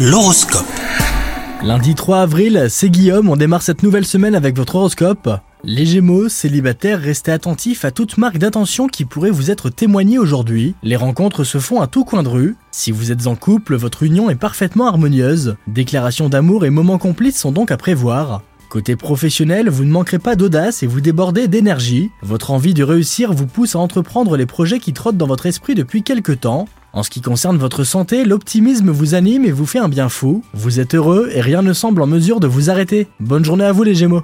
L'horoscope. Lundi 3 avril, c'est Guillaume, on démarre cette nouvelle semaine avec votre horoscope. Les Gémeaux, célibataires, restez attentifs à toute marque d'attention qui pourrait vous être témoignée aujourd'hui. Les rencontres se font à tout coin de rue. Si vous êtes en couple, votre union est parfaitement harmonieuse. Déclarations d'amour et moments complices sont donc à prévoir. Côté professionnel, vous ne manquerez pas d'audace et vous débordez d'énergie. Votre envie de réussir vous pousse à entreprendre les projets qui trottent dans votre esprit depuis quelques temps. En ce qui concerne votre santé, l'optimisme vous anime et vous fait un bien fou. Vous êtes heureux et rien ne semble en mesure de vous arrêter. Bonne journée à vous les Gémeaux